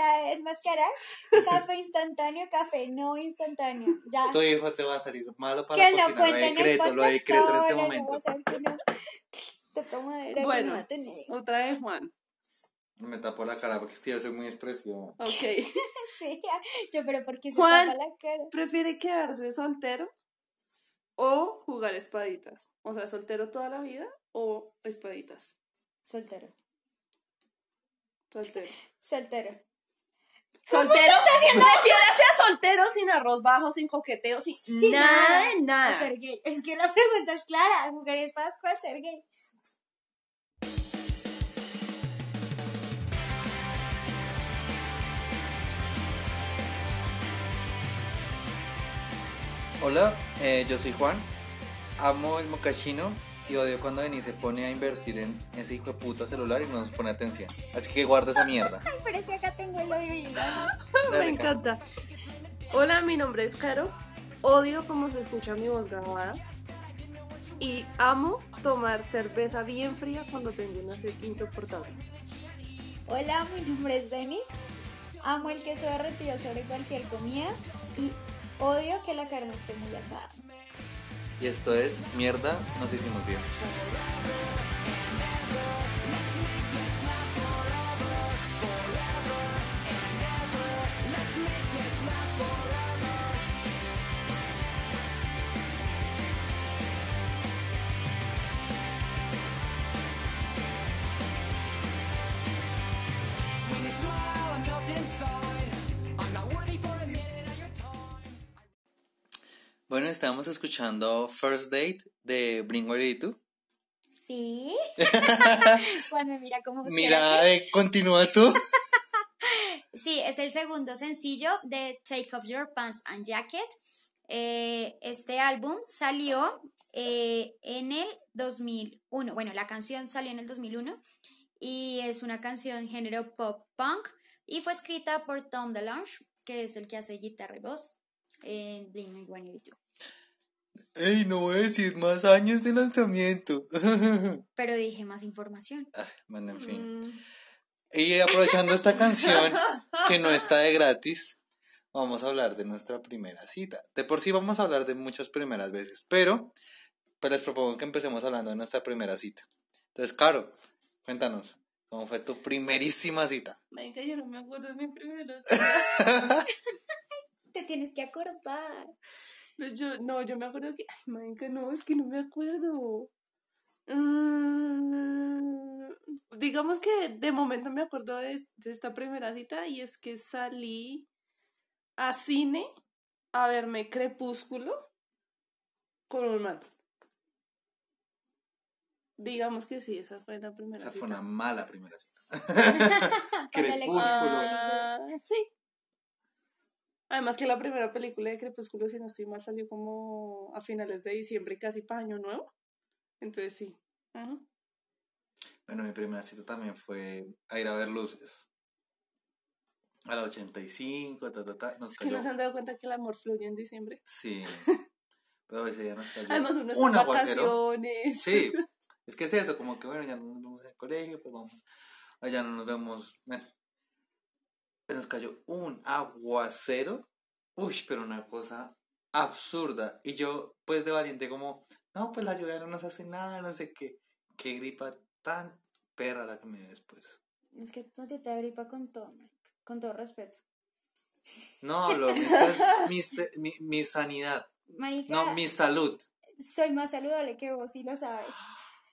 necesita enmascarar. Café instantáneo, café no instantáneo. Ya. Tu hijo te va a salir malo para Que lo cocinar. Lo en decreto, lo decreto en este momento. vamos a ver que no. Toca madera que Bueno. no va a tener. Otra vez Juan. Me tapo la cara porque es que yo soy muy expresivo. Ok. Sí, yo, pero ¿por qué se Juan. tapa la cara? ¿Prefiere quedarse soltero o jugar espaditas? O sea, soltero toda la vida o espaditas. Soltero. Soltero. Soltero. Soltero. Refiérase a soltero sin arroz bajo, sin coqueteo, sin Sí, nada de nada. ser gay. Es que la pregunta es clara. ¿Jugar espadas cuál ser gay? Hola, eh, yo soy Juan. Amo el mocachino y odio cuando Denise se pone a invertir en ese hijo de puta celular y no nos pone atención. Así que guarda esa mierda. Ay, pero es que acá tengo el odio y. Me Dale, encanta. Hola, mi nombre es Caro. Odio cómo se escucha mi voz grabada. Y amo tomar cerveza bien fría cuando tengo una sed insoportable. Hola, mi nombre es Denis. Amo el queso derretido sobre cualquier comida y odio que la carne esté muy asada. Y esto es mierda, nos hicimos bien. Estábamos escuchando First Date de Blink-182. ¿Sí? Juan me mira como Mira, eh, ¿continúas tú? Sí, es el segundo sencillo de Take Off Your Pants and Jacket. Eh, este álbum salió eh, en el 2001. Bueno, la canción salió en el 2001 y es una canción género pop punk y fue escrita por Tom DeLonge, que es el que hace guitarra y voz en Blink-182. Ey, no voy a decir más años de lanzamiento. Pero dije más información. Ah, bueno, en fin. Mm, Y aprovechando esta canción, que no está de gratis, vamos a hablar de nuestra primera cita. De por sí vamos a hablar de muchas primeras veces, pero pues les propongo que empecemos hablando de nuestra primera cita. Entonces, Caro, cuéntanos, ¿cómo fue tu primerísima cita? Venga, yo no me acuerdo de mi primera. Te tienes que acordar. Pues Yo, no, yo me acuerdo que. Ay, marica, no, es que no me acuerdo. Mm, digamos que de momento me acuerdo de, de esta primera cita y es que salí a cine a verme Crepúsculo con un man. Digamos que sí, esa fue la primera Esa cita. fue una mala primera cita. Crepúsculo. Ah, sí. Además que la primera película de Crepúsculo, si no estoy mal, salió como a finales de diciembre, casi para Año Nuevo. Entonces sí. Ajá. Bueno, mi primera cita también fue a ir a ver luces. A la 85, ta, ta, ta. Nos Es que cayó. no se han dado cuenta que el amor fluye en diciembre. Sí. Pero ese día nos cayó. Además, uno un aguacero. Sí, es que es eso, como que bueno, ya no nos vemos en el colegio, pues vamos, allá no nos vemos, bueno, nos cayó un aguacero, uy, pero una cosa absurda, y yo pues de valiente como, no, pues la lluvia no nos hace nada, no sé qué, qué gripa tan perra la que me dio después. Es que no te da gripa con todo, con todo respeto. No, hablo, mi, mi, mi, mi sanidad, Marica, no, mi salud. soy más saludable que vos y lo sabes.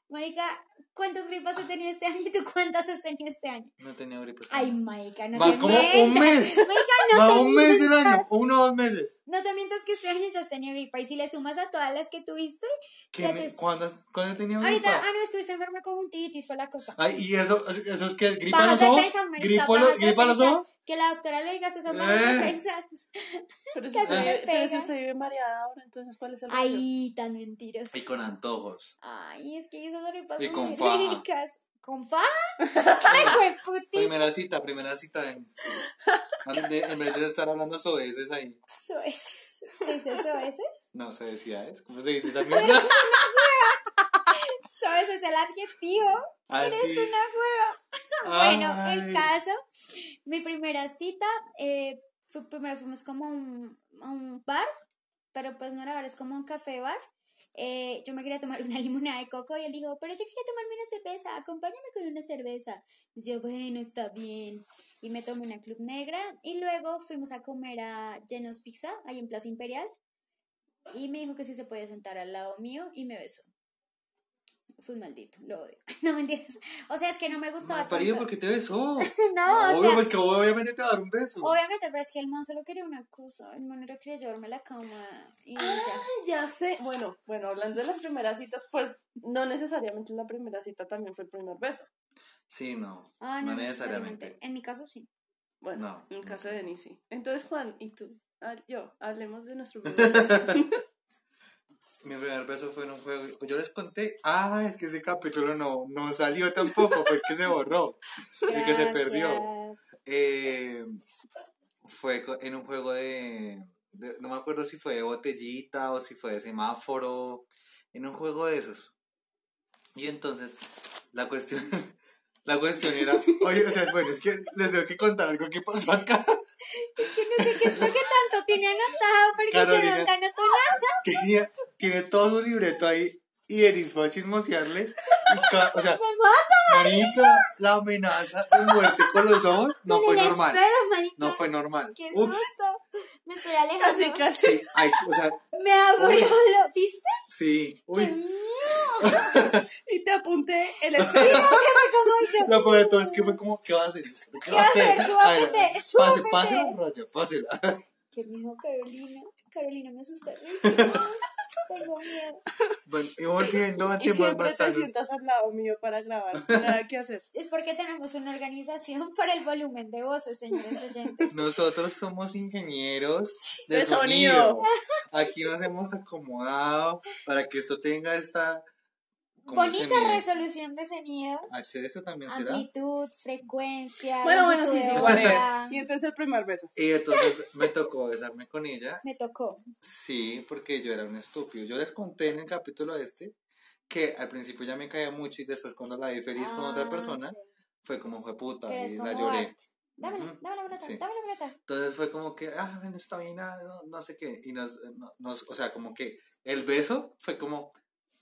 Marica, ¿cuántas gripas he tenido este año y tú cuántas has tenido este año? No tenía gripa. este Ay, año. marica, no Va te como mientas. un mes. Marica, no Va te un mes del año, mientas. uno o dos meses. No te mientas que este año ya has tenido gripa. Y si le sumas a todas las que tuviste, ¿Qué Ya me- te- ¿Cuándo, has- ¿Cuándo he tenido ahorita, gripa? ah, no, estuviste enferma con conjuntivitis, fue la cosa. Ay, ¿y eso, eso es que gripa Bajas los ojos? defensas, marica, ¿Gripa, bajas los- gripa los defensas. ojos? Que la doctora lo diga, esas son bajas Eh. defensas. Pero si, usted, me vive- pero si pega. usted vive mareada ahora, entonces ¿cuál es el? Ay, tan mentiroso. Y con antojos. Ay, es que esas gripas Y son con faja. ricas. ¿Con faja? Ay, güey, puti. Primera cita, primera cita. En, de- en vez de estar hablando sobre eso ahí. Soeces. ¿Se dice soeces? No sé decía, ¿es? ¿Cómo se dice esa mierda? Soeces es el adjetivo. Así. Eres una hueva. Bueno, el caso, mi primera cita, eh, fue, primero fuimos como a un, a un bar, pero pues no era bar, es como un café bar. Eh, yo me quería tomar una limonada de coco y él dijo, pero yo quería tomarme una cerveza, acompáñame con una cerveza. Yo, bueno, está bien. Y me tomé una club negra y luego fuimos a comer a Llenos Pizza, ahí en Plaza Imperial. Y me dijo que sí se podía sentar al lado mío y me besó. Fue un maldito, lo odio. No mentiras. O sea, es que no me gustaba Mal parido, tanto. ¿por qué te besó? No, o Obvio, sea, pues que obviamente te va a dar un beso. obviamente, pero es que el man solo quería una cosa. El man era quería llevarme a la cama y ya. Ya sé. Bueno, bueno, hablando de las primeras citas, pues no necesariamente la primera cita también fue el primer beso. Sí, no. Ah, no, no necesariamente. necesariamente. En mi caso sí. Bueno, No. en el caso de Denis sí. Entonces, Juan, ¿y tú? Ah, yo, hablemos de nuestro primer beso. Mi primer beso fue en un juego. Yo les conté. Ah, es que ese capítulo no, no salió tampoco, fue el que se borró. El que se perdió. Eh, fue en un juego de, de- No me acuerdo si fue de botellita o si fue de semáforo. En un juego de esos. Y entonces, la cuestión. La cuestión era. Oye, o sea, bueno, es que les tengo que contar algo que pasó acá. Es que no sé qué es lo que tanto tiene anotado porque yo Carolina. nunca anoto nada. Tenía, tiene todo su libreto ahí. Y Eris fue a chismosearle. O sea, Me mata. Marica, la amenaza de muerte con los ojos no fue normal. No fue normal. Qué Ups, susto. Me estoy alejando. Casi, casi. sí, ay, o sea, Me aburrió. ¿Lo viste? sí. ¡Qué Uy, Mm. Y te apunté el yo. lo peor de todo es que fue como, ¿qué va a hacer? ¿Qué, va a hacer? Súbate, Ay, súbate. Pase, pase pásela. ¿Qué me dijo Carolina? Carolina me asusta. Tengo miedo. Bueno, y volviendo a temas siempre más te sanos. sientas al lado mío para grabar. Nada que hacer. Es porque tenemos una organización para el volumen de voces, señores oyentes. Nosotros somos ingenieros de, De sonido. sonido. Aquí nos hemos acomodado para que esto tenga esta... ¿cómo se Bonita resolución de sonido. ¿Hacer eso también será? Amplitud, frecuencia. Bueno, bueno, sí, sí, onda. Y entonces el primer beso. Y entonces me tocó besarme con ella. Me tocó. Sí, porque yo era un estúpido. Yo les conté en el capítulo este que al principio ya me caía mucho y después cuando la vi feliz con otra Ah, persona, sí. fue como fue puta y la lloré. Art. Dámela, Ujú, dame la pelota, sí. dame la pelota. Entonces fue como que, ah, bueno, está bien, ah, no, no sé qué. Y nos, no- nos, o sea, como que el beso fue como,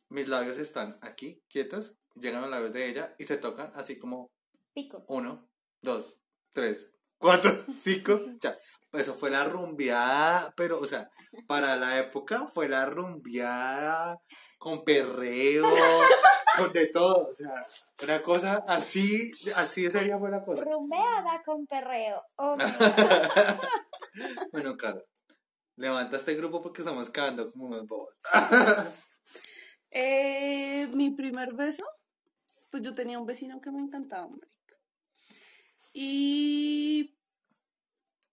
mis labios están aquí, quietos, llegan los labios de ella y se tocan así como Pico. uno, dos, tres, cuatro, cinco, ya. Eso fue la rumbeada, pero, o sea, para la época fue la rumbeada con perreo, con de todo, o sea, una cosa así, así fue la cosa. Rumbeada con perreo. Oh, no. Bueno, claro, levanta este grupo porque estamos quedando como unos bobos. Eh, mi primer beso, pues yo tenía un vecino que me encantaba, marica. Y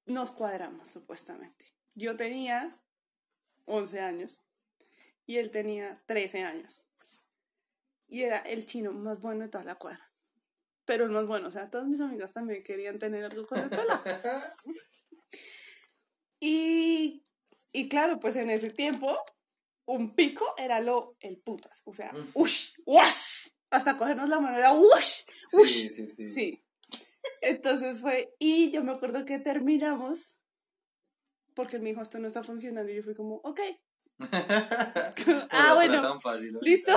nos cuadramos, supuestamente. Yo tenía 11 años y él tenía 13 años. Y era el chino más bueno de toda la cuadra. Pero el más bueno, o sea, todas mis amigas también querían tener algo con el pelo. Y, y claro, pues en ese tiempo, un pico era lo, el putas. O sea, ush, wash. Hasta cogernos la mano era ush, ush. Sí, sí, sí. Sí. Entonces fue, y yo me acuerdo que terminamos porque me dijo, esto no está funcionando. Y yo fui como, ok. ah, bueno. tan fácil, ¿listo?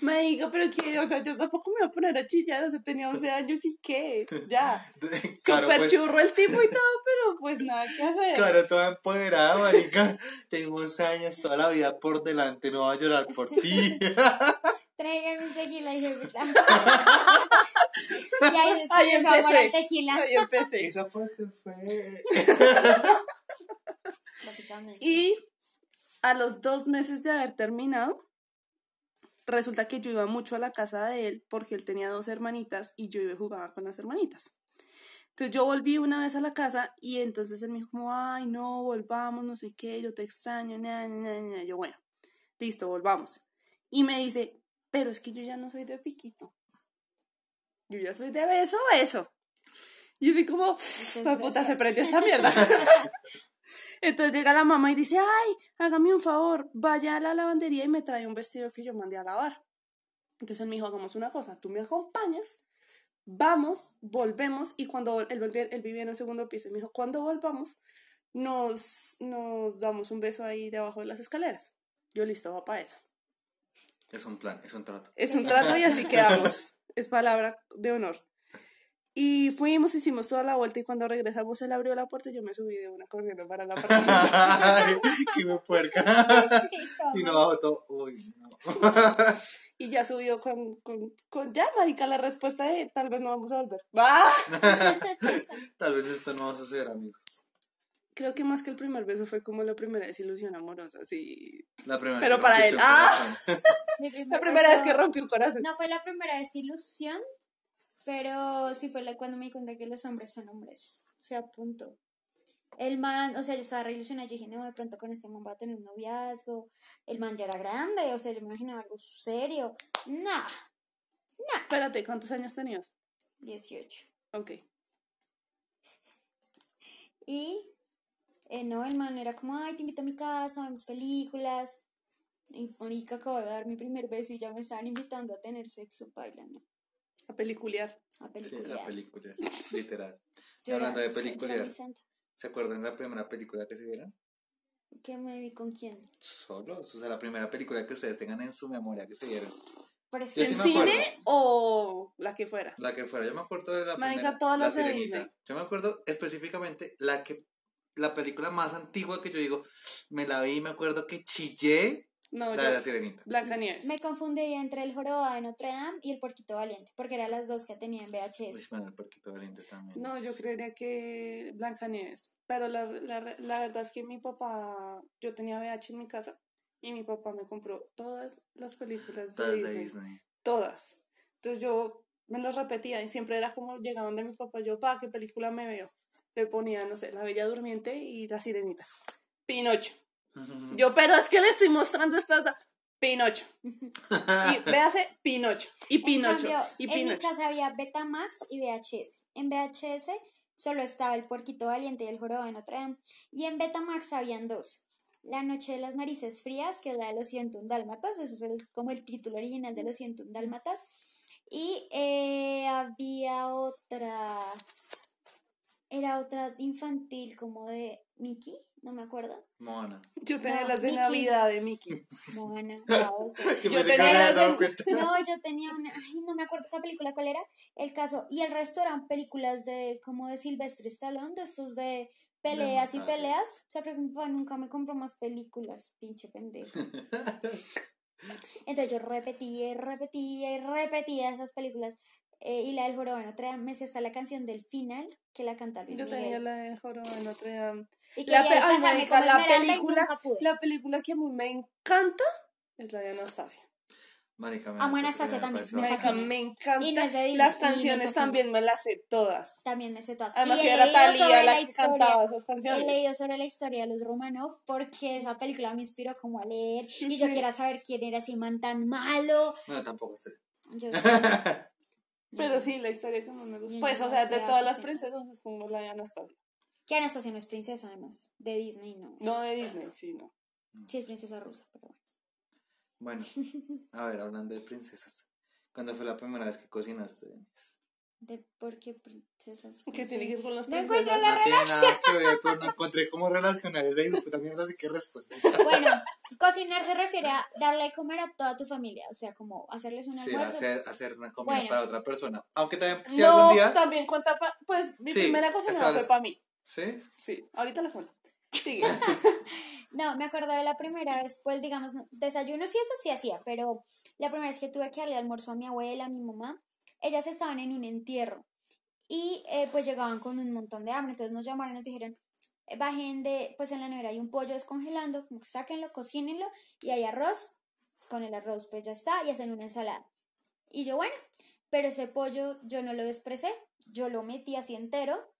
Dijo, pero que, o sea, yo tampoco me voy a poner a chillar, o sea, tenía 11 años y qué, ya. Claro, Súper pues, churro el tipo y todo, pero pues nada que hacer. Claro, toda empoderada, marica. Tengo 11 años, toda la vida por delante, no voy a llorar por ti. Tráigame un tequila y se puta. y ahí Ahí después amor empecé. al tequila. Ahí empecé. Esa frase fue. Básicamente. Y a los dos meses de haber terminado, resulta que yo iba mucho a la casa de él porque él tenía dos hermanitas y yo iba y jugaba con las hermanitas. Entonces yo volví una vez a la casa y entonces él me dijo como, ay, no, volvamos, no sé qué, yo te extraño, na, na, na, na". Yo, bueno, listo, volvamos. Y me dice, pero es que yo ya no soy de piquito. Yo ya soy de beso, beso. Y yo vi como, "Hijo de puta, se prendió esta mierda. Entonces llega la mamá y dice, ay, hágame un favor, vaya a la lavandería y me trae un vestido que yo mandé a lavar. Entonces él me dijo, hagamos una cosa, tú me acompañas, vamos, volvemos, y cuando él, volvía- él vivía en el segundo piso, me dijo, cuando volvamos, nos, nos damos un beso ahí debajo de las escaleras. Yo listo, va para esa. Es un plan, es un trato. Es un trato y así quedamos. Es palabra de honor. Y fuimos, hicimos toda la vuelta y cuando regresamos él abrió la puerta y yo me subí de una corriendo para la. Ay, qué me puerca. Y no bajo todo. Uy, no. Y ya subió con, con, con ya, marica, la respuesta de tal vez no vamos a volver. ¡Ah! Tal vez esto no va a suceder, amigo. Creo que más que el primer beso fue como la primera desilusión amorosa, sí. La primera Pero vez para él, ¡ah! La primera vez beso- que rompí un corazón. No fue la primera desilusión, pero sí fue la cuando me di cuenta que los hombres son hombres. O sea, punto. El man, o sea, yo estaba re ilusionada, yo dije, no, de pronto con este man va a tener un noviazgo. El man ya era grande, o sea, yo me imaginaba algo serio. Nah, Espérate, ¿cuántos años tenías? 18. Ok. Y, eh, no, el man era como, ay, te invito a mi casa, vemos películas. Y Mónica acabo de dar mi primer beso y ya me estaban invitando a tener sexo, bailando, A peliculear. a Sí, película. la película, literal. Hablando de película. ¿Se acuerdan de la primera película que se vieron? ¿Qué me vi con quién? Solos. O sea, la primera película que ustedes tengan en su memoria que se vieron. Sí ¿En cine o la que fuera? La que fuera. Yo me acuerdo de la Marica, primera. todas la las Sirenita. Disney. Yo me acuerdo específicamente la que. La película más antigua que yo digo, me la vi y me acuerdo que chillé No, la yo. de la sirenita. Blancanieves. Me confundiría entre el jorobado de Notre Dame y el porquito valiente, porque eran las dos que tenía en Uy, VHS. bueno, el porquito valiente también. No, yo creería que Blancanieves. Pero la, la, la verdad es que mi papá, yo tenía VH en mi casa y mi papá me compró todas las películas de Todas de Disney. Disney. Todas. Entonces yo me los repetía y siempre era como llegaban de mi papá, yo, pa, ¿qué película me veo? Le ponía, no sé, La Bella Durmiente y La Sirenita. Pinocho. Yo, pero es que le estoy mostrando estas... Pinocho. Y véase, Pinocho. Y Pinocho. En cambio, y en mi Pinocho. casa había Betamax y VHS. En VHS solo estaba el porquito valiente y el jorobado de Notre Dame. Y en Betamax habían dos. La noche de las narices frías, que es la de los 101 dálmatas, ese es el- como el título original de los 101 dálmatas. Y eh, había otra, era otra infantil como de Mickey, no me acuerdo. Moana. Yo tenía No, las de Mickey. Navidad de Mickey. Moana, Yo tenía las de-. No, yo tenía una, ay, no me acuerdo esa película cuál era, el caso, y el resto eran películas de, como de Sylvester Stallone, de estos de peleas y matar. peleas, o sea, creo que mi papá nunca me compró más películas, pinche pendejo. Entonces yo repetía y repetía y repetía esas películas, eh, y la del jorobado de Notre Dame, me sé hasta la canción del final, que la canta Luis Yo tenía Miguel. la de Jorobado de Notre Dame. Y La, pe- ay, marica, y película, la película que a mí me encanta es la de Anastasia. Marica, me Amo a gusta, Anastasia me también, me Marica, me encanta. Y no es de Disney, Las y canciones fascina. también me las sé todas. También me sé todas. Además Y que he era Talía la la que historia. cantaba esas He canciones. leído sobre la historia de los Romanov porque esa película me inspiró como a leer y yo Sí. quería saber quién era ese man tan malo. Bueno, tampoco sé. Yo Pero sí, la historia que más me gusta. Pues, no o sea, de todas las princesas es como la de Anastasia. que Anastasia no es princesa además, de Disney no. No de Disney, sí, no. Sí es princesa rusa, pero bueno. Bueno, a ver, hablando de princesas. ¿Cuándo fue la primera vez que cocinaste, Denise? ¿De por qué princesas? ¿Qué No tiene que ver con las No princesas? encuentro la No tiene nada que ver con... No encontré cómo relacionar ese grupo también, así que responde. Bueno, cocinar se refiere a darle de comer a toda tu familia, o sea, como hacerles un Sí, almuerzo. hacer, hacer una comida Bueno. para otra persona. Aunque también, si no, algún día... también cuenta, pa- pues mi Sí, primera cocinada fue para mí. ¿Sí? Sí, ahorita la cuento. Sigue. No, me acuerdo de la primera vez, pues digamos, no- desayunos y eso sí hacía, pero la primera vez que tuve que darle almuerzo a mi abuela, a mi mamá, ellas estaban en un entierro y eh, pues llegaban con un montón de hambre, entonces nos llamaron y nos dijeron, eh, bajen de, pues en la nevera hay un pollo descongelando, como que sáquenlo, cocínenlo y hay arroz, con el arroz pues ya está y hacen una ensalada. Y yo, bueno, pero ese pollo yo no lo expresé, yo lo metí así entero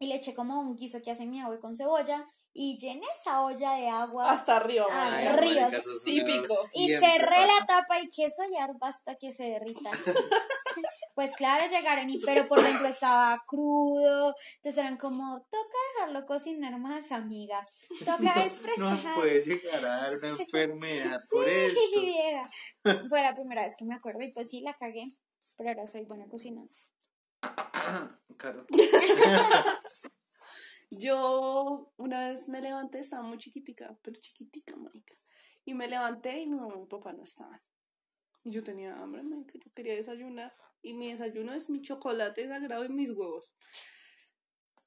y le eché como un guiso que hace mi abuelo con cebolla y llené esa olla de agua Hasta arriba. Marica. ríos. Típico. y cerré la tapa y queso y hasta que se derrita. Pues claro, llegaron y pero por dentro estaba crudo, entonces eran como, toca dejarlo cocinar más, amiga, toca No expresar. nos puede llegar a dar una enfermedad por vieja. Fue la primera vez que me acuerdo y pues sí, la cagué, pero ahora soy buena cocinando. Claro. Yo una vez me levanté, estaba muy chiquitica, pero chiquitica, marica. Y me levanté y mi mamá y mi papá no estaban. Y yo tenía hambre, marica, yo quería desayunar. Y mi desayuno es mi chocolate sagrado y mis huevos.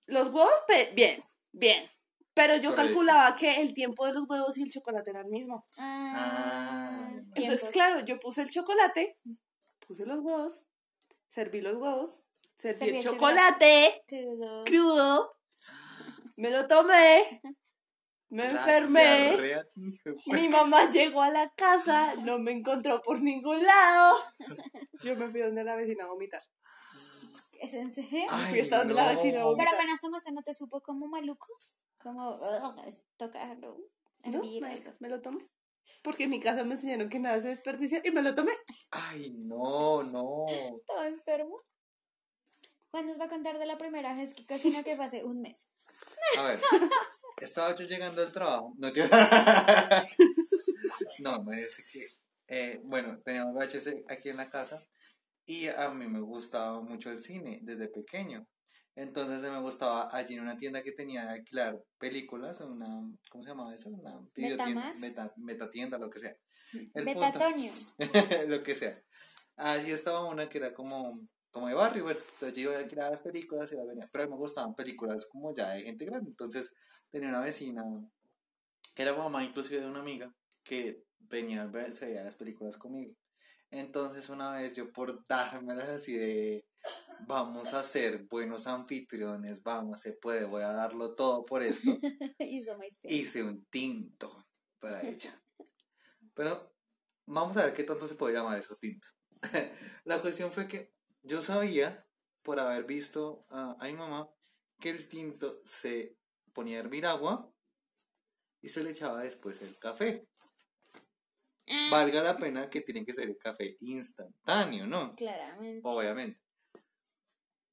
Los huevos, pe- bien, bien. Pero yo calculaba que el tiempo de los huevos y el chocolate era el mismo. Ah, Entonces, tiempos. claro, yo puse el chocolate, puse los huevos, serví los huevos, serví Serví el el chocolate Crudo. crudo, me lo tomé, me La enfermé. diarrea, Mi mamá llegó a la casa, no me encontró por ningún lado. Yo me fui donde la vecina a vomitar. ¿Es en serio? Ay, fui hasta donde la no. vecina a vomitar. Pero apenas tomaste, ¿no te supo como maluco? Como, ugh, tocarlo, No, algo. me lo tomé. Porque en mi casa me enseñaron que nada se desperdicia y me lo tomé. Ay, no, no. Todo enfermo. Juan nos va a contar de la primera vez que cocinó que fue hace un mes. A ver, estaba yo llegando al trabajo. No, no me dice que. eh, bueno, teníamos VHS aquí en la casa y a mí me gustaba mucho el cine desde pequeño. Entonces me gustaba allí en una tienda que tenía de alquilar películas, una, ¿cómo se llamaba eso? Una videotienda, meta, metatienda, lo que sea. El punto- Betatonio. lo que sea. Allí estaba una que era como, como de barrio, bueno, entonces yo iba a alquilar las películas y las venía, pero a mí me gustaban películas como ya de gente grande, entonces tenía una vecina, que era mamá inclusive de una amiga, que venía, a ver- se veía las películas conmigo. Entonces una vez yo por dármelas así de, vamos a ser buenos anfitriones, vamos, se puede, voy a darlo todo por esto Hizo hice un tinto para ella. Pero vamos a ver qué tanto se puede llamar eso tinto. La cuestión fue que yo sabía, por haber visto a, a mi mamá, que el tinto se ponía a hervir agua y se le echaba después el café. Ah, Valga la pena que tiene que ser el café instantáneo, ¿no? Claramente. Obviamente.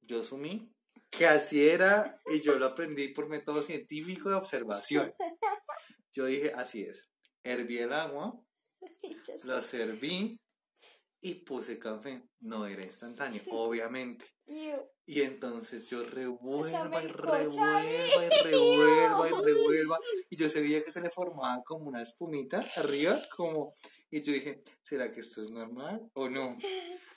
Yo asumí que así era y yo lo aprendí por método científico de observación. Yo dije, así es. Herví el agua, lo serví y puse café. No era instantáneo, obviamente. Y entonces yo revuelva y revuelva y revuelva y revuelva. Y yo sabía que se le formaba como una espumita arriba, como... Y yo dije, ¿será que esto es normal o no?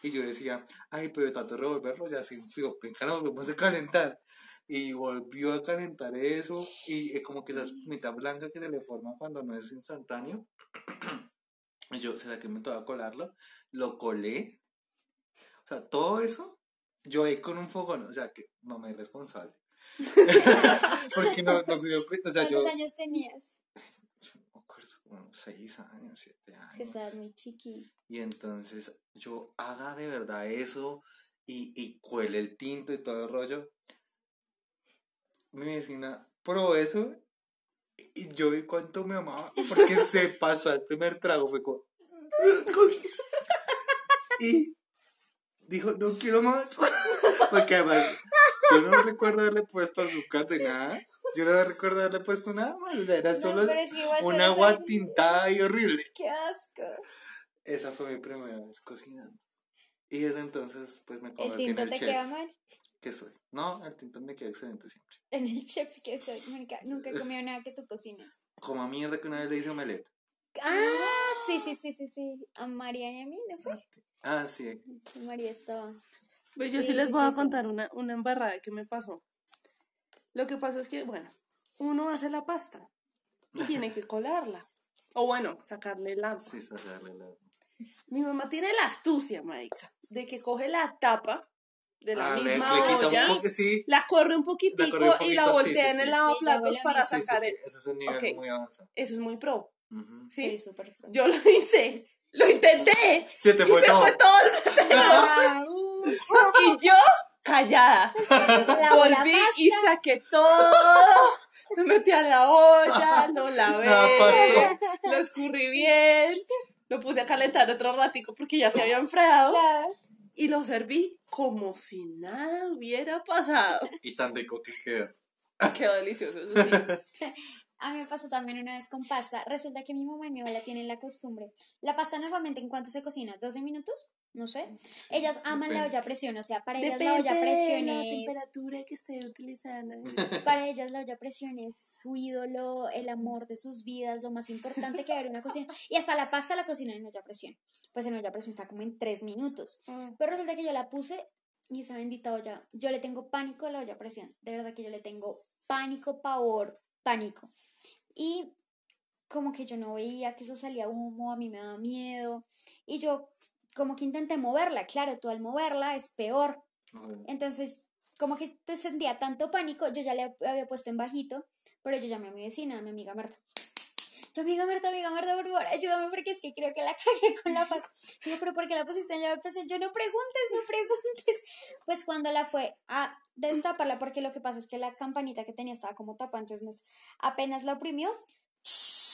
Y yo decía, ay, pero de tanto revolverlo ya se enfrió, venga, lo volvemos a calentar. Y volvió a calentar eso, y es como que esa espumita blanca que se le forma cuando no es instantáneo. Y yo, ¿será que me toca colarlo? Lo colé. O sea, todo eso, yo ahí con un fogón, o sea, que mamá es responsable. Porque no, no se dio cuenta, o sea, yo... ¿Cuántos años tenías? No me acuerdo, como seis años, siete años. Que estabas muy chiqui. Y entonces yo haga de verdad eso y, y cuele el tinto y todo el rollo. Mi vecina probó eso y yo vi cuánto me amaba porque se pasó al primer trago. Fue como. Y dijo, no quiero más. Porque además, yo no recuerdo haberle puesto azúcar de nada. Yo no recuerdo haberle puesto nada más. O sea, era solo es que un agua tintada y horrible. ¡Qué asco! Esa fue mi primera vez cocinando. Y desde entonces, pues me ¿El convertí en tinto el te chef queda mal? que soy. No, el tinto me queda excelente siempre. En el chef que soy. Mónica, nunca he comido nada que tú cocinas. Como mierda que una vez le hice omelette. Ah, sí, sí, sí, sí, sí. A María y a mí, ¿no fue? Ah, sí. María estaba. Pues yo Sí, sí, les sí, voy sí, a sí. contar una, una embarrada que me pasó. Lo que pasa es que, bueno, uno hace la pasta y tiene que colarla. O bueno, sacarle el agua. Sí, sacarle la... Mi mamá tiene la astucia, marica, de que coge la tapa de la Ah, le- misma le quita olla, poco, sí. la corre un poquitico La corre un y la poquito, voltea sí, en sí. el Sí, lavaplatos yo para la sacar sí. el... Eso es un nivel Ok. muy avanzado. Eso es muy pro. Ujú. ¿sí? Sí, súper. pro. Yo lo hice, lo intenté Se te y se fue todo el Y yo, callada, la volví y saqué todo. Lo metí a la olla, lo lavé, pasó. lo escurrí bien, lo puse a calentar otro ratico porque ya se había enfriado. Y lo serví como si nada hubiera pasado. Y tan rico que queda. Quedó delicioso, eso sí. A mí me pasó también una vez con pasta. Resulta que mi mamá y mi abuela tienen la costumbre. La pasta normalmente en cuánto se cocina, ¿12 minutos? No sé. Ellas aman la Depende. olla a presión, o sea, para ellas la Depende olla a presión la es temperatura que esté utilizando. para ellas la olla a presión es su ídolo, el amor de sus vidas, lo más importante que hay en una cocina. Y hasta la pasta la cocinan en olla a presión. Pues en olla a presión está como en 3 minutos. Pero resulta que yo la puse y esa bendita olla, yo le tengo pánico a la olla a presión. De verdad que yo le tengo pánico, pavor, pánico. Y como que yo no veía que eso salía humo, a mí me daba miedo. Y yo como que intenté moverla. Claro, tú al moverla es peor. Entonces, como que te sentía tanto pánico, yo ya le había puesto en bajito, pero yo llamé a mi vecina, a mi amiga Marta. Yo, amiga Marta, amiga Marta, por favor, ayúdame porque es que creo que la cagué con la pasta. Yo, pero ¿por qué la pusiste en la presión? Yo, no preguntes, no preguntes. Pues cuando la fue a destaparla, porque lo que pasa es que la campanita que tenía estaba como tapada, entonces apenas la oprimió,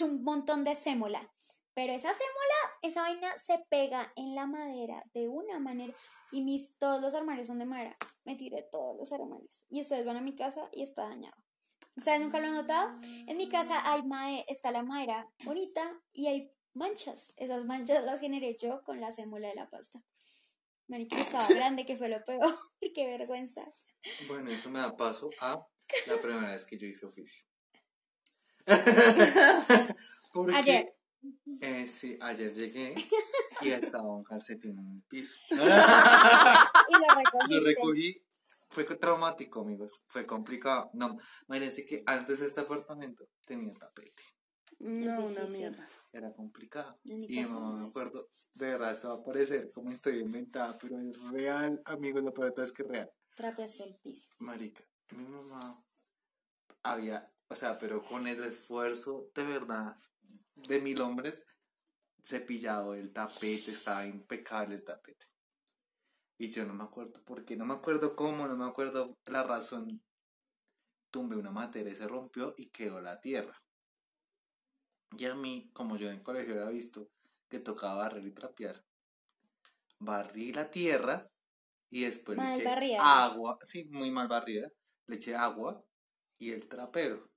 un montón de sémola. Pero esa sémola, esa vaina se pega en la madera de una manera. Y mis, todos los armarios son de madera. Me tiré todos los armarios. Y ustedes van a mi casa y está dañado. ¿Ustedes nunca lo han notado? En mi casa hay está la madera bonita y hay manchas. Esas manchas las generé yo con la sémola de la pasta. Marica, estaba grande, que fue lo peor. Qué vergüenza. Bueno, eso me da paso a la primera vez que yo hice oficio. Porque, Ayer. eh, sí, ayer llegué y estaba un calcetín en el piso. Y lo. Lo recogí. Fue traumático, amigos. Fue complicado. No, imagínense que antes este apartamento tenía tapete. No, una mierda. Era complicado. Y mi mamá no me acuerdo, de verdad, esto va a parecer como estoy inventada, pero es real, amigos, lo peor de todo es que es real. Trapeaste el piso. Marica, mi mamá había, o sea, pero con el esfuerzo de verdad de mil hombres, cepillado el tapete, estaba impecable el tapete. Y yo no me acuerdo por qué, no me acuerdo cómo, no me acuerdo la razón. Tumbé una materia y se rompió y quedó la tierra. Y a mí, como yo en el colegio había visto que tocaba barrer y trapear, barrí la tierra y después Mal le eché agua, sí, muy mal barrida, le eché agua y el trapero.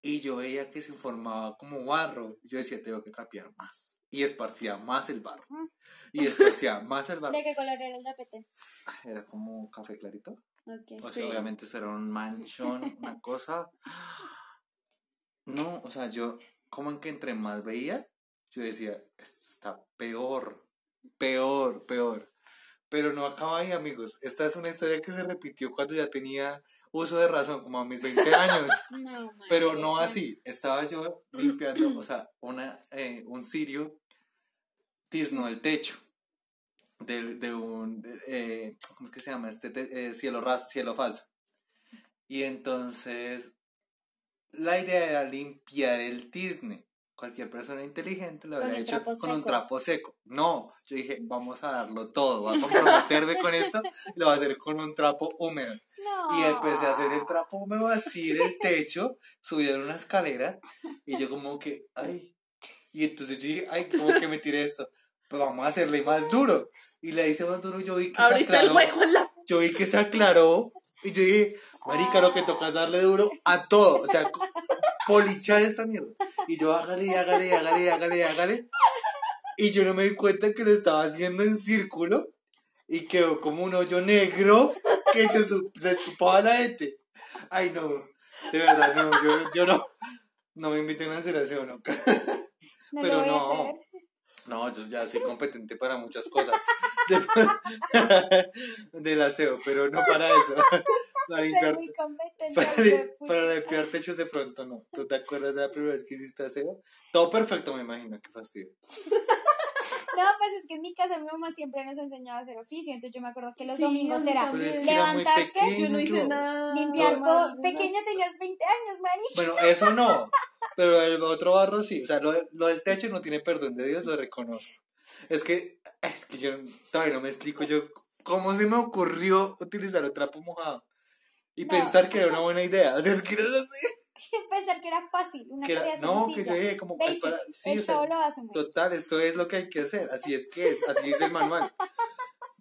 Y yo veía que se formaba como barro. Yo decía, tengo que trapear más. Y esparcía más el barro. Y esparcía más el barro. ¿De qué color era el tapete? Ah, Era como café clarito. Ok. O sea, Sí. obviamente eso era un manchón, una cosa. No, o sea, yo, como en que entre más veía, yo decía, esto está peor, peor, peor. Pero no acaba ahí, amigos. Esta es una historia que se repitió cuando ya tenía uso de razón, como a mis 20 años. No, Pero no así. Estaba yo limpiando, o sea, una, eh, un cirio tiznó el techo de, de un, eh, ¿cómo es que se llama? Este te- eh, cielo ras, cielo falso. Y entonces, la idea era limpiar el tizne. Cualquier persona inteligente lo habría hecho con un trapo seco. No, yo dije, vamos a darlo todo, voy a comprometerme con esto, lo voy a hacer con un trapo húmedo. No. Y empecé a hacer el trapo húmedo así en el techo, subí en una escalera, y yo como que, ay. Y entonces yo dije, ay, ¿cómo que me tiré esto? Pues vamos a hacerle más duro. Y le hice más duro, yo vi que se Abriste el aclaró. hueco en la. Yo vi que se aclaró. Y yo dije, marica, lo que toca es darle duro a todo. O sea, polichar esta mierda. Y yo hágale, hágale, hágale, hágale, hágale. Y yo no me di cuenta que lo estaba haciendo en círculo. Y quedó como un hoyo negro que se, se chupaba la gente. Ay, no. De verdad, no. Yo, yo no. No me inviten a hacer aseo nunca. No pero lo voy no. a hacer. No, yo ya soy competente para muchas cosas. De- del aseo, pero no para eso. Para limpiar, muy competente. para, para limpiar techos de pronto no. ¿Tú te acuerdas de la primera vez que hiciste aseo? Todo perfecto, me imagino, qué fastidio. No, pues es que en mi casa mi mamá siempre nos enseñaba a hacer oficio, entonces yo me acuerdo que los Sí, domingos era es que levantarse, pequeño. Yo no hice nada. limpiar, po- pequeña no. tenías 20 años, Mari. Bueno, eso no. Pero el otro barro sí. O sea, lo, lo del techo no tiene perdón de Dios, lo reconozco. Es que, es que yo todavía no me explico yo cómo se me ocurrió utilizar el trapo mojado. Y No. pensar que era una buena idea. O sea, es que no lo sé. Que era fácil, una Que era- tarea no, que sencilla. yo dije como que Basic, para- sí, el o sea, chavo lo hace muy Total, esto es lo que hay que hacer. Así es que es, así dice el manual.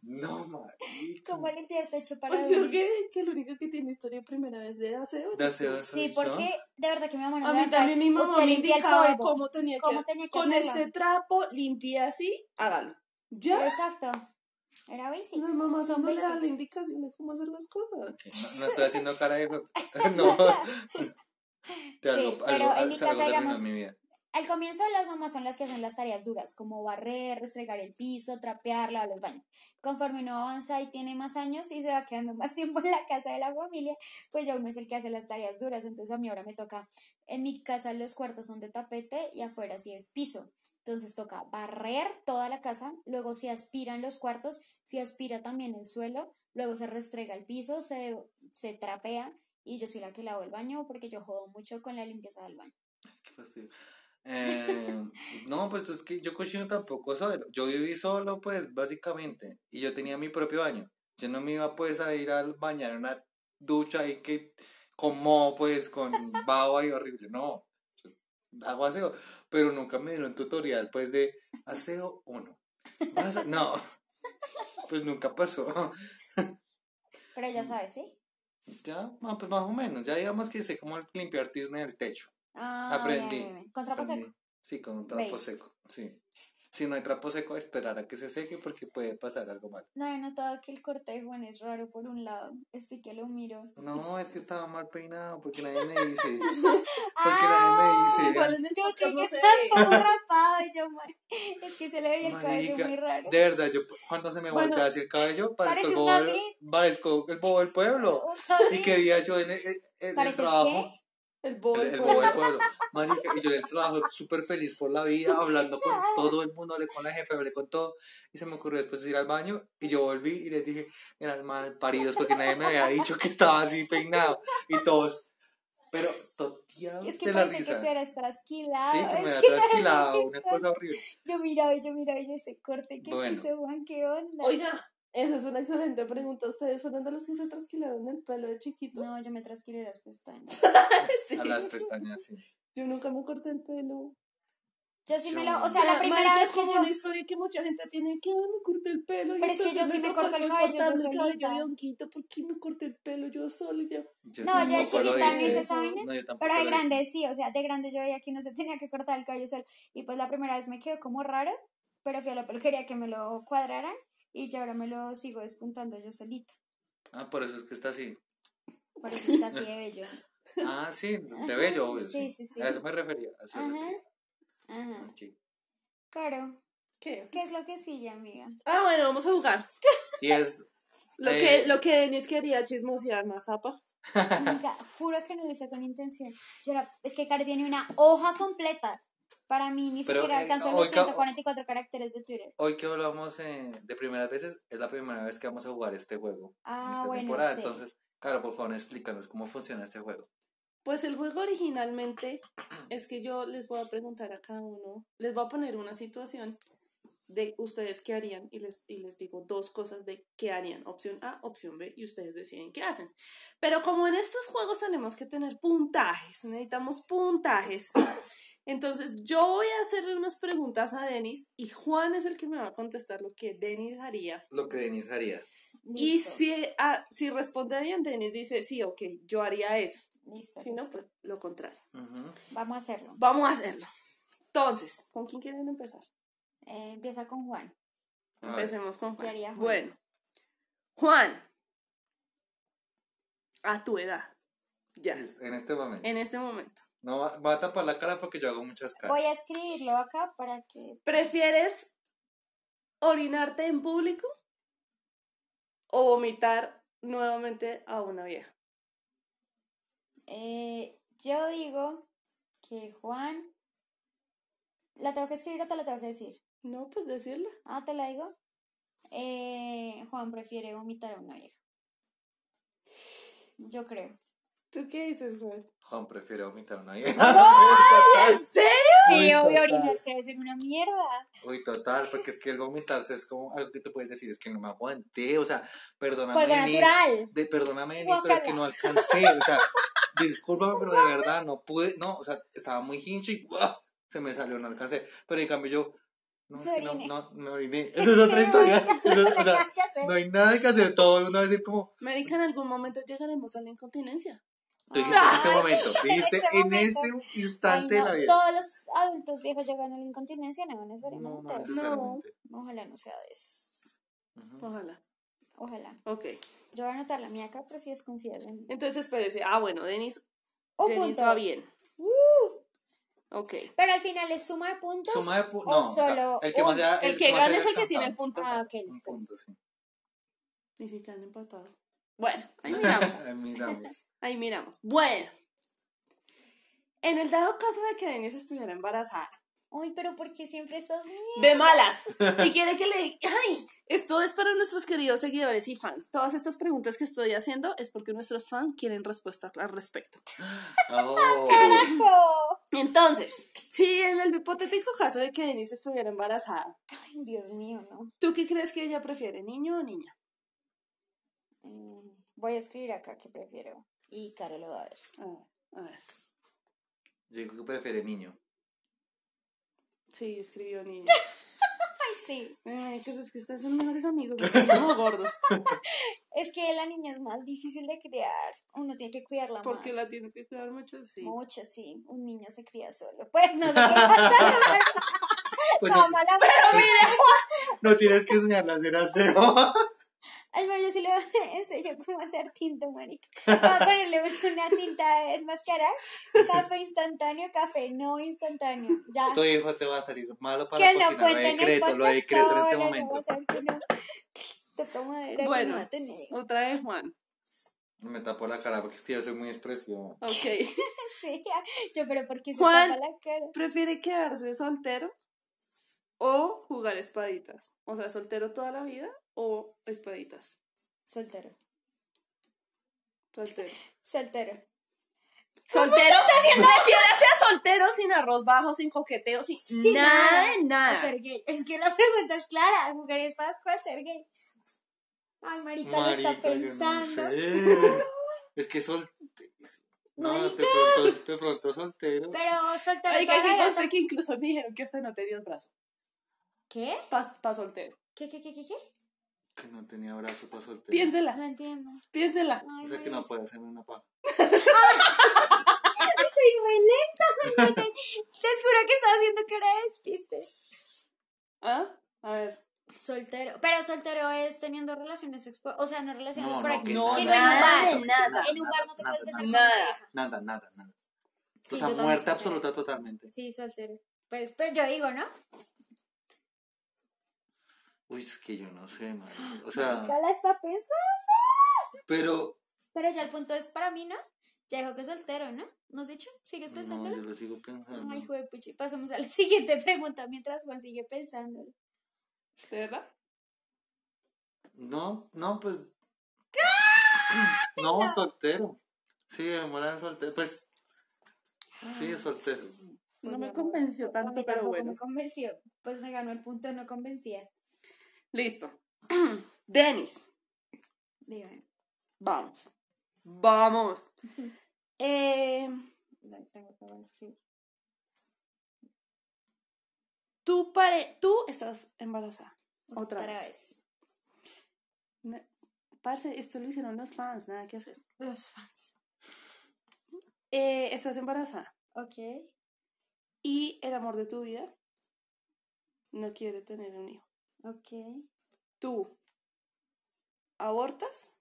No, marica. ¿Cómo limpiar techo para Pues creo que, que el único que tiene historia primera vez de aseo. De aseo Sí, yo. porque de verdad que mi mamá no A mí también mi mamá me limpia indicaba cómo tenía que, ¿Cómo tenía que con hacerlo? este trapo, limpie así, hágalo. ¿Ya? Exacto. Era basics. Las mamás son no le la indicación de cómo hacer las cosas. No, no estoy haciendo cara de... No. Te Sí, algo, pero algo- en mi casa, digamos, en mi vida. Al comienzo las mamás son las que hacen las tareas duras, como barrer, restregar el piso, trapear, lavar los baños. Conforme uno avanza y tiene más años y se va quedando más tiempo en la casa de la familia, pues ya uno es el que hace las tareas duras. Entonces a mí ahora me toca, en mi casa los cuartos son de tapete y afuera sí es piso. Entonces toca barrer toda la casa, luego se aspiran los cuartos, se aspira también el suelo, luego se restrega el piso, se, se trapea y yo soy la que lavo el baño porque yo jodo mucho con la limpieza del baño. Qué fastidio. Eh, no, pues es que yo cochino tampoco soy. Yo viví solo, pues, básicamente. Y yo tenía mi propio baño. Yo no me iba, pues, a ir al bañar en una ducha y que como, pues, con baba y horrible. No. Hago aseo. Pero nunca me dieron tutorial, pues, de aseo uno. Vas a- No. Pues nunca pasó. Pero ya sabes, ¿sí? Ya, pues más o menos. Ya digamos que sé cómo limpiar tizna del techo. Ah, Aprendí. bien, bien, bien. Con trapo Aprendí. seco. Sí, con un trapo seco. Sí. Si no hay trapo seco, esperar a que se seque porque puede pasar algo mal. No he notado que el corte de Juan es raro por un lado. Estoy que lo miro. No, es que estaba mal peinado porque nadie me dice. Porque Ah, nadie me Igual dice. en el Yo no que estás como rapado y yo, "Mar- es que se le veía el cabello muy raro. De verdad, yo cuando se me Bueno, voltea así el cabello, parezco el, un bobo parezco el bobo del pueblo. Y qué día yo en el, en el ¿Pareces trabajo. El, el bobo del pueblo. Marica, y yo en el trabajo súper feliz por la vida, hablando con todo el mundo, hablé con la jefe, hablé con todo. Y se me ocurrió después ir al baño y yo volví y les dije, eran mal paridos porque nadie me había dicho que estaba así peinado. Y todos, pero toteados Es que de la que risa. se era trasquilado. Sí, que me que trasquilado, una cosa horrible. Yo miraba y yo miraba y yo ese corte que Bueno. se hizo Juan, ¿qué onda? Oiga, esa es una excelente pregunta. ¿Ustedes fueron de los que se trasquilaron el pelo de chiquitos? No, yo me trasquilé las pestañas. Sí. A las pestañas, sí. Yo nunca me corté el pelo. Yo sí me lo, o sea, la primera vez es que como yo, una historia que mucha gente tiene que "Ay, me corté el pelo. y Pero es que yo sí me corto el cabello yo cortarme el cabello solita. de honguito, ¿Por qué me corté el pelo yo solo? Yo, Yo No, yo de chiquita no hice. esa vaina, No, yo tampoco pero de grande sí, o sea, de grande yo veía que uno se tenía que cortar el cabello solo. Y pues la primera vez me quedó como raro, pero fui a la peluquería que me lo cuadraran y ya ahora me lo sigo despuntando yo solita. Ah, por eso es que está así. Por eso está así de bello. Ah, sí, de bello, obvio. Sí, Sí, sí. A eso me refería. eso Ajá. refería. Ajá. Ok. Claro. ¿qué? ¿Qué es lo que sigue, amiga? Ah, bueno, vamos a jugar. Y es. Lo Eh, que, lo que Denis quería chismosear más, zapa. Nunca, juro que no lo hice con intención. Yo era, es que Cari tiene una hoja completa. Para mí ni Pero, siquiera eh, alcanzó hoy los ca- 144 caracteres de Twitter. Hoy que hablamos eh, de primeras veces, es la primera vez que vamos a jugar este juego. en Ah, esta bueno, temporada. sí. Entonces, claro, por favor, explícanos cómo funciona este juego. Pues el juego originalmente es que yo les voy a preguntar a cada uno, les voy a poner una situación de ustedes qué harían y les, y les digo dos cosas de qué harían, opción A, opción B y ustedes deciden qué hacen. Pero como en estos juegos tenemos que tener puntajes, necesitamos puntajes. Entonces yo voy a hacerle unas preguntas a Denis y Juan es el que me va a contestar lo que Denis haría. Lo que Denise haría. Y Listo, si, ah, si responde bien, Denis dice, sí, ok, yo haría eso. listo, Si no, pues lo contrario. Vamos a hacerlo. Vamos a hacerlo. Entonces, ¿con quién quieren empezar? Eh, empieza con Juan. A Empecemos con ¿Qué Juan. haría Juan? Bueno, Juan, a tu edad, ya, En este momento. en este momento, No, va, a tapar la cara porque yo hago muchas caras. Voy a escribirlo acá para que. ¿prefieres orinarte en público o vomitar nuevamente a una vieja? Eh, yo digo que Juan. ¿La tengo que escribir o te la tengo que decir? No, pues decirle. Ah, te la digo. Eh, Juan prefiere vomitar a una vieja. Yo creo. ¿Tú qué dices, Juan? Juan prefiere vomitar una vieja. ¿En serio? Sí, Uy, obvio, orinarse debe ser una mierda. Uy, total, porque es que el vomitarse es como algo que tú puedes decir, es que no me aguanté, o sea, perdóname, Fue algo Denise, natural. de, perdóname, Denise, pero es que no alcancé, o sea, discúlpame, pero de verdad no pude, no, o sea, estaba muy hincho y se me salió, no alcancé, pero en cambio yo, No, es Me que no, no, me oriné. Eso es otra historia. Eso es- o sea, no hay nada que hacer. Todo uno va a decir como, Marica, en algún momento llegaremos a la incontinencia. Tú dijiste en este momento, en dijiste este en este instante Ay, de no, la vida. Todos los adultos viejos llegan a la incontinencia, no No, necesariamente. no necesariamente. Ojalá no sea de esos. Ujú. Ojalá. Ojalá. Ok. Yo voy a anotar la mía acá, pero si desconfías de mí. Entonces, espérese. Ah, bueno, Denis, Un Denis punto. va bien. Uh, Ok. pero al final es suma de puntos. Suma de pu- o no, o sea, solo el que un- más haya- El que haya es el que tiene el punto. Ah, ok, Un listo. punto, sí. Ni si quedan empatados. Bueno, ahí miramos. Ahí miramos. Ahí miramos. Bueno. En el dado caso de que Denis estuviera embarazada, Uy, pero ¿por qué siempre estás bien? de malas, y quiere que le diga, ay, esto es para nuestros queridos seguidores y fans. Todas estas preguntas que estoy haciendo es porque nuestros fans quieren respuestas al respecto. Oh. ¡Carajo! Entonces, si en el hipotético caso de que Denise estuviera embarazada, Ay, Dios mío, no. ¿tú qué crees que ella prefiere, niño o niña? Eh, voy a escribir acá que prefiero. Y Caro lo va a ver. A ver, a ver. Yo creo que prefiere niño. Sí, escribió niño. Ay, sí. Ay, que es que ustedes son mejores amigos, porque somos gordos. Es que la niña es más difícil de criar. Uno tiene que cuidarla Porque más. la tienes que cuidar mucho, sí. Mucho, sí. Un niño se cría solo. Pues no sé qué pasa. Pues no, así- mala, pero mira. no tienes que enseñarle a hacer aseo. Al menos yo sí le enseño cómo hacer tinto, marica. Voy a ponerle una cinta de enmascarar. Café instantáneo, café no instantáneo. Ya. Tu hijo te va a salir malo para que la lo cocina. Lo cuenten en el decreto, lo decreto en este momento. no. Toca madera que Bueno. no va a tener. Otra vez, Juan. Me tapo la cara porque es que yo soy muy expresivo. Ok. Sí, yo, pero ¿por qué se Juan. tapa la cara? ¿Prefiere quedarse soltero o jugar espaditas? O sea, soltero toda la vida o espaditas. Soltero. Soltero. Soltero. Soltero. Prefiere ser soltero sin arroz bajo, sin coqueteo, sin Sí, nada de O nada. ser gay. Es que la pregunta es clara. ¿Jugar espadas cuál ser gay? Ay, marica, lo está yo no pensando. sé. Es que sol... No, de pronto, de pronto soltero. Pero soltero Marica, que que incluso me dijeron que hasta no tenía brazo. ¿Qué? Pa, pa soltero. ¿Qué, qué, qué, qué, qué? Que no tenía brazo para soltero. Piénsela, No entiendo. piénsela. Ay, O sea que no puede hacerme una paja. Soy re lenta. Te juro que estaba haciendo cara de despiste. ¿Ah? A ver. Soltero. Pero soltero es teniendo relaciones expo... O sea, no relaciones No, por no, aquí. que No, sino nada en un bar. nada. En un bar no te puedes besar con nada. Nada, nada, nada. Sí, o sea, muerte absoluta totalmente. Sí, soltero. Pues, pues yo digo, ¿no? Uy, es que yo no sé, madre. O sea, Ya la está pensando. pero... Pero ya el punto es para mí, ¿no? Ya dijo que es soltero, ¿no? ¿No has dicho? ¿Sigues No, pensándolo? yo lo sigo pensando. Ay, joder, puchi. Pasamos a la siguiente pregunta mientras Juan sigue pensándolo. ¿De verdad? No, no, pues... No, soltero. Sí, me moran soltero. Pues... Sí, es soltero. No me convenció A tanto, pero bueno. me convenció. Pues me ganó el punto, no convencía. Listo. Denis, Dígame. vamos. Vamos. Eh, tú, pare tú estás embarazada. Otra, vez. Ne- Parce, esto lo hicieron los fans, nada que hacer. Los fans. Eh, estás embarazada Ok. y el amor de tu vida no quiere tener un hijo. Ok. ¿Tú abortas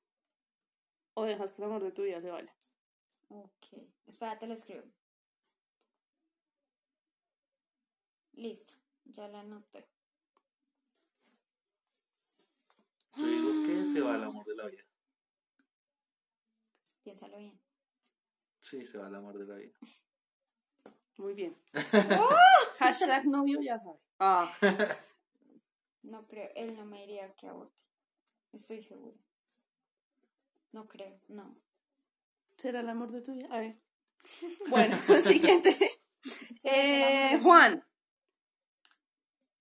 o dejas que el amor de tu vida se vaya? Ok. Espera, te lo escribo. Listo. Ya la anoté. Yo digo que se va el amor de la vida. Piénsalo bien. Sí, se va el amor de la vida. Muy bien. Hashtag novio ya sabe. Ah, No creo. Él no me diría que aborte. Estoy segura. No creo. No. ¿Será el amor de tu vida? A ver. Bueno, siguiente. Eh, Juan,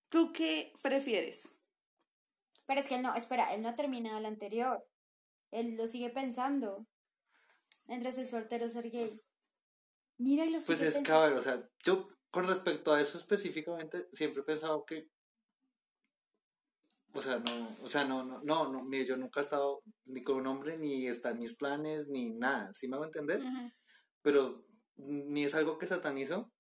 ¿tú qué prefieres? Pero es que él no, espera, él no ha terminado el anterior. Él lo sigue pensando. Entre ser soltero ser gay. Mira y lo Pues sigue es que, pensando. a ver, o sea, yo con respecto a eso específicamente, siempre he pensado que O sea, no, o sea, no, no, no, no, mire, yo nunca he estado ni con un hombre, ni está en mis planes, ni nada, ¿sí me hago entender? Pero ni es algo que satanizo,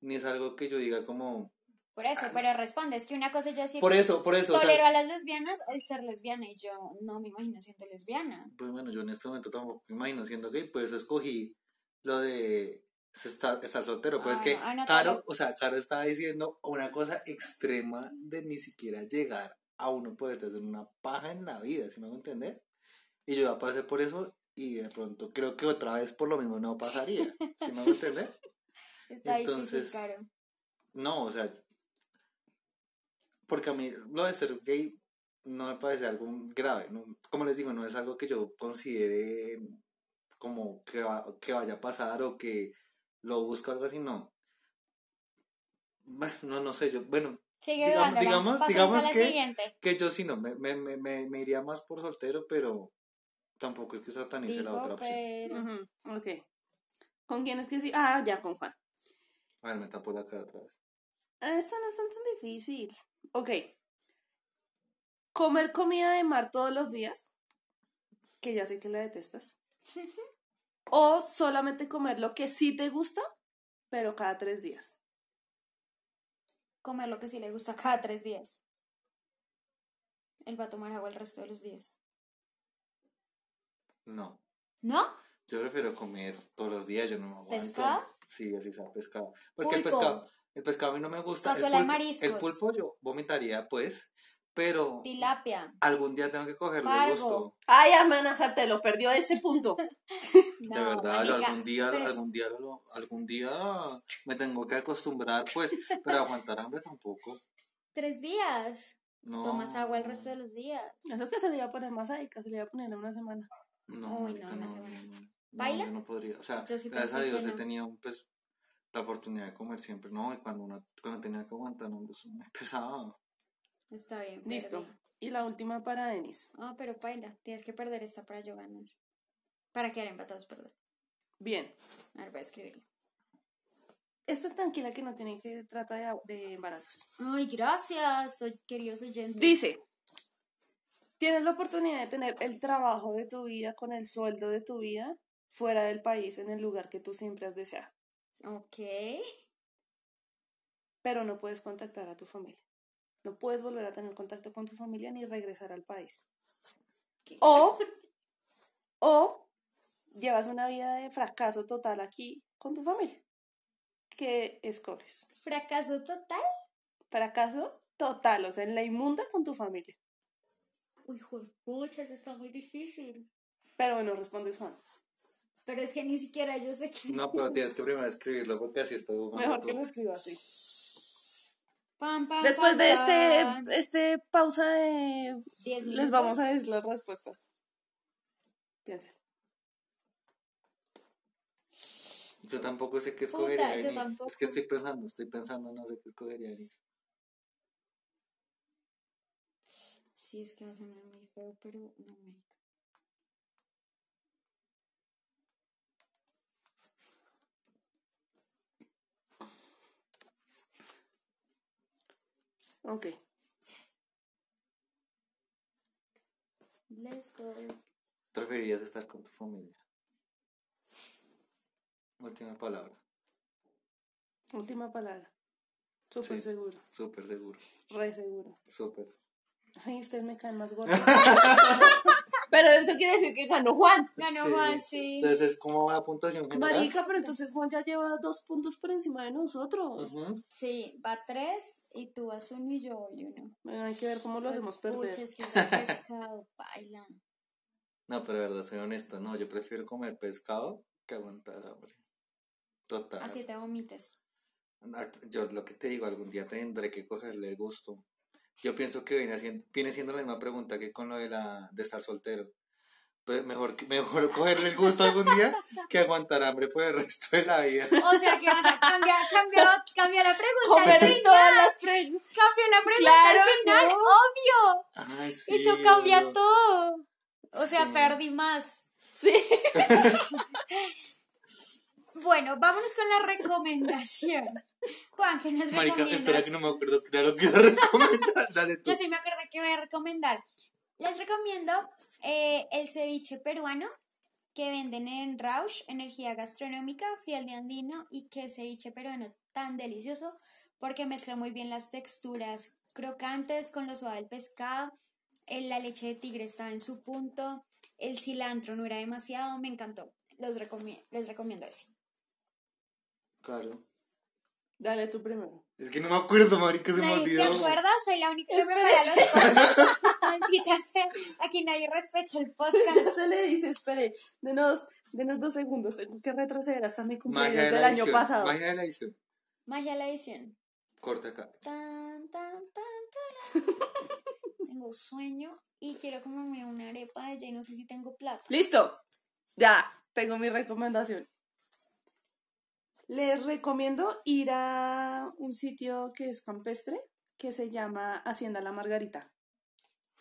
ni es algo que yo diga como, Por eso, pero responde, es que una cosa yo decir, por eso, por eso, o sea, tolero a las lesbianas el ser lesbiana y yo no me imagino siendo lesbiana. pues bueno, yo en este momento tampoco me imagino siendo gay, por eso escogí lo de está, estar soltero, pues es Ah, que no, anótalo. Caro, o sea, Caro estaba diciendo una cosa extrema de ni siquiera llegar a uno poder hacer una paja en la vida, ¿sí me hago entender? Y yo ya pasé por eso y de pronto creo que otra vez por lo mismo no pasaría, ¿sí me hago entender? Está Entonces, difícil, claro. No, o sea, porque a mí lo de ser gay no me parece algo grave, ¿no? Como les digo, no es algo que yo considere como que, va- que vaya a pasar o que lo busco algo así, no. Bueno, no, no sé, yo, bueno, Sigue digamos- digamos- digamos a la que- siguiente. que yo sí no, me, me, me, me, iría más por soltero, pero tampoco es que satanice la Dijo, otra opción. pero... Ujú, Ok. ¿Con quién es que sí? Ah, ya, con Juan. A ver, me tapo la cara otra vez. Esta no es tan, tan difícil. Ok. Comer comida de mar todos los días, que ya sé que la detestas. o solamente comer lo que sí te gusta, pero cada tres días. Comer lo que sí le gusta cada tres días. Él va a tomar agua el resto de los días. No. ¿No? Yo prefiero comer todos los días, yo no me aguanto. ¿Pescado? Sí, así sea pescado. Porque el pescado, el pescado a mí no me gusta. El de pulpo, mariscos. el pulpo yo vomitaría, pues, pero Tilapia. algún día tengo que cogerle Pargo. gusto. Ay, hermana, te lo perdió a este punto. No, de verdad, algún día, pero es- algún día, lo- algún día me tengo que acostumbrar, pues, pero aguantar hambre tampoco. Tres días. No. Tomas agua el resto de los días. Eso que se le iba a poner más ahí, que se le iba a poner en una semana. No, Uy, marica, no, una no, semana. no, no. No, ¿Baila? yo no podría. O sea, gracias a Dios he no. tenido, pues, la oportunidad de comer siempre. No, y cuando, uno, cuando tenía que aguantar, no, eso me pesaba. Está bien. Listo. Y la última para Denis. Ah, pero paila. Tienes que perder esta para yo ganar. Para quedar empatados, perdón. Bien. A ver, voy a escribirlo. Esta tranquila que no tiene que trata de, de embarazos. Ay, gracias, soy, queridos oyentes. Dice, tienes la oportunidad de tener el trabajo de tu vida con el sueldo de tu vida fuera del país, en el lugar que tú siempre has deseado, Ok. pero no puedes contactar a tu familia. No puedes volver a tener contacto con tu familia ni regresar al país. O, o llevas una vida de fracaso total aquí con tu familia. ¿Qué escoges? Fracaso total. Fracaso total, o sea, en la inmunda con tu familia. Uy, pucha, eso está muy difícil. Pero bueno, responde Juan. Pero es que ni siquiera yo sé que. No, pero tienes que primero escribirlo porque así está Mejor que lo escriba así. Pam, pam, Después pam, de este, este pausa de... Diez Les vamos a decir las respuestas. Piensen. Yo tampoco sé qué Puta, escogería. Denise. tampoco. Es que estoy pensando, estoy pensando, no sé qué escogería. Denise. Sí, es que va a sonar muy feo, pero no me. Ok. Let's go. Preferirías estar con tu familia. Última palabra. Última palabra. Súper Sí. seguro. Súper seguro. Re seguro. Súper. Ay, ustedes me caen más gordos. pero eso quiere decir que ganó Juan. Ganó Sí. Juan, sí. Entonces es como la puntuación general. Marica, pero entonces Juan ya lleva dos puntos por encima de nosotros. Sí, va tres y tú vas uno y yo voy uno. Bueno, hay que ver cómo lo hacemos perder. Pucha, es que pescado, baila. No, pero de verdad, soy honesto. No, yo prefiero comer pescado que aguantar hambre. Total. Así te vomites. Yo lo que te digo, algún día tendré que cogerle el gusto. Yo pienso que viene, haciendo, viene siendo la misma pregunta que con lo de, la, de estar soltero. Pero mejor, mejor cogerle el gusto algún día que aguantar hambre por el resto de la vida. O sea que vas a cambiar, cambiar, cambiar la pregunta al Comer final. todas las preguntas. Cambio la pregunta Claro, al final, no. obvio. Ay, sí, Eso cambia obvio. todo. O sea, Sí. perdí más. Sí. Bueno, vámonos con la recomendación. Juan, ¿qué nos Marica, recomiendas? espera que no me acuerdo claro que iba a recomendar. Dale tú. Yo sí me acuerdo que voy a recomendar. Les recomiendo eh, el ceviche peruano que venden en Rausch, Energía Gastronómica, Fiel de Andino, y que ceviche peruano tan delicioso porque mezcla muy bien las texturas crocantes con lo suave del pescado, la leche de tigre estaba en su punto, el cilantro no era demasiado, me encantó. Los recomi- les recomiendo ese. Claro. Dale tú primero. Es que no me acuerdo, marica, se me Nadie se olvidó. acuerda, soy la única que prepara los podcasts. Maldita sea, aquí nadie respeta el podcast. Se le dice, espere, denos, denos dos segundos, tengo que retroceder hasta mi cumpleaños Magia de del año pasado. Magia de la edición. Magia la edición. Corta acá. Tan, tan, tan, tarán. tengo sueño y quiero comerme una arepa de ella y no sé si tengo plata. Listo, ya, tengo mi recomendación. Les recomiendo ir a un sitio que es campestre, que se llama Hacienda La Margarita.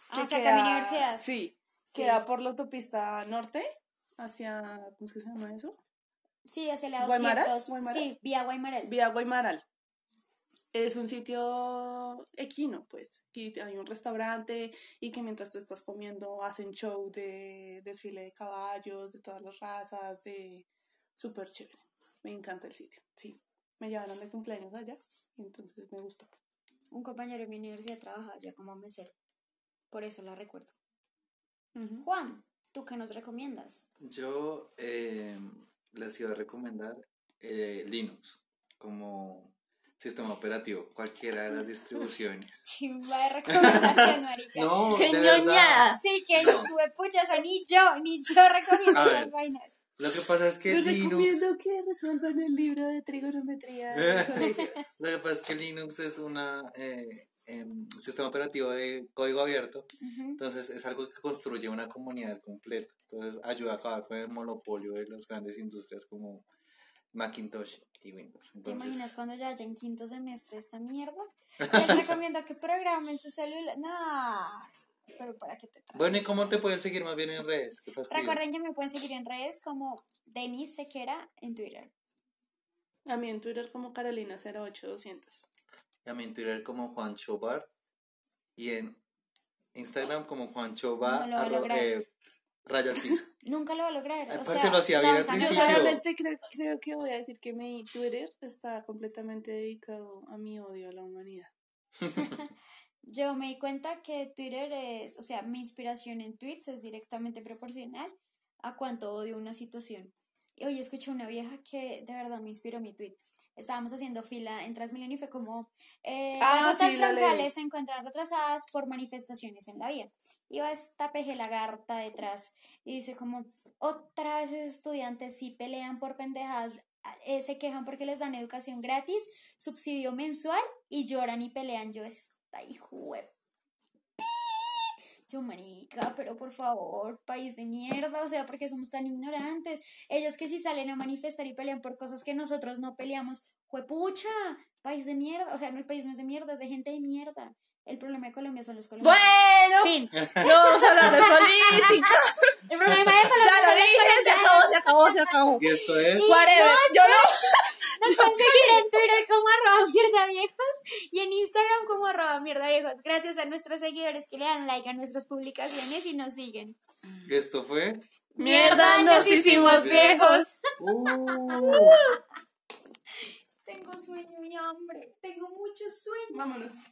Ah, que queda- universidad. Sí, Sí. queda por la autopista norte, hacia, ¿cómo es que se llama eso? Sí, hacia la ¿Guaymaral? 200. ¿Guaymaral? Sí, vía Guaymaral. Vía Guaymaral. Es un sitio equino, pues. Aquí hay un restaurante y que mientras tú estás comiendo hacen show de desfile de caballos, de todas las razas, de súper chévere. Me encanta el sitio, sí. Me llevaron de cumpleaños allá, entonces me gustó. Un compañero de mi universidad trabaja ya como mesero. Por eso la recuerdo. Juan, ¿tú qué nos recomiendas? Yo eh, les iba a recomendar eh, Linux como sistema operativo, cualquiera de las distribuciones. Chimba de recomendación, marica. No, ¡Qué de verdad. ñoña! Sí, que No. pucha, o sea, ni yo, ni yo recomiendo ver. vainas. Lo que pasa es que Les Linux, recomiendo que resuelvan el libro de trigonometría lo que pasa es que Linux es una eh, em, sistema operativo de código abierto, entonces es algo que construye una comunidad completa, entonces ayuda a acabar con el monopolio de las grandes industrias como Macintosh y Windows. ¿Te imaginas cuando ya haya en quinto semestre esta mierda? Les recomiendo que programen su celular. No, pero para qué te traes. Bueno, ¿y cómo te puedes seguir más bien en redes? Qué. Recuerden que me pueden seguir en redes como Denis Sequera en Twitter. A mí en Twitter como Carolina08200. Y a mí en Twitter como Juancho Bar y en Instagram como Juancho Bar, No lo va a arro- lograr. rayo al piso. Nunca lo va a lograr. Ay, O sea, lo hacía bien al Yo principio. ganar. solamente creo, creo que voy a decir que mi Twitter está completamente dedicado a mi odio a la humanidad. Yo me di cuenta que Twitter es, o sea, mi inspiración en tweets es directamente proporcional a cuánto odio una situación. Y hoy escuché una vieja que de verdad me inspiró mi tweet. Estábamos haciendo fila en Transmilenio y fue como, eh, Ah, las rutas sí, troncales se encuentran retrasadas por manifestaciones en la vía. Iba esta peje lagarta detrás y dice como, otra vez esos estudiantes sí pelean por pendejadas, eh, se quejan porque les dan educación gratis, subsidio mensual y lloran y pelean. Yo, esta hijo. Yo, marica, pero por favor, país de mierda, o sea, porque somos tan ignorantes. Ellos que si salen a manifestar y pelean por cosas que nosotros no peleamos, juepucha, país de mierda, o sea, no, el país no es de mierda, es de gente de mierda. El problema de Colombia son los colombianos. Bueno, Fin. no vamos a hablar de política. El problema de Colombia ya son lo los dije, se colombianos. acabó, se acabó, se acabó. Y esto es... Whatever, yo no. Nos pueden seguir en Twitter como arroba mierda viejos y en Instagram como arroba mierda viejos. Gracias a nuestros seguidores que le dan like a nuestras publicaciones y nos siguen. Esto fue... Mierda, nos hicimos viejos. Uh. Tengo sueño y hambre. Tengo mucho sueño. Vámonos.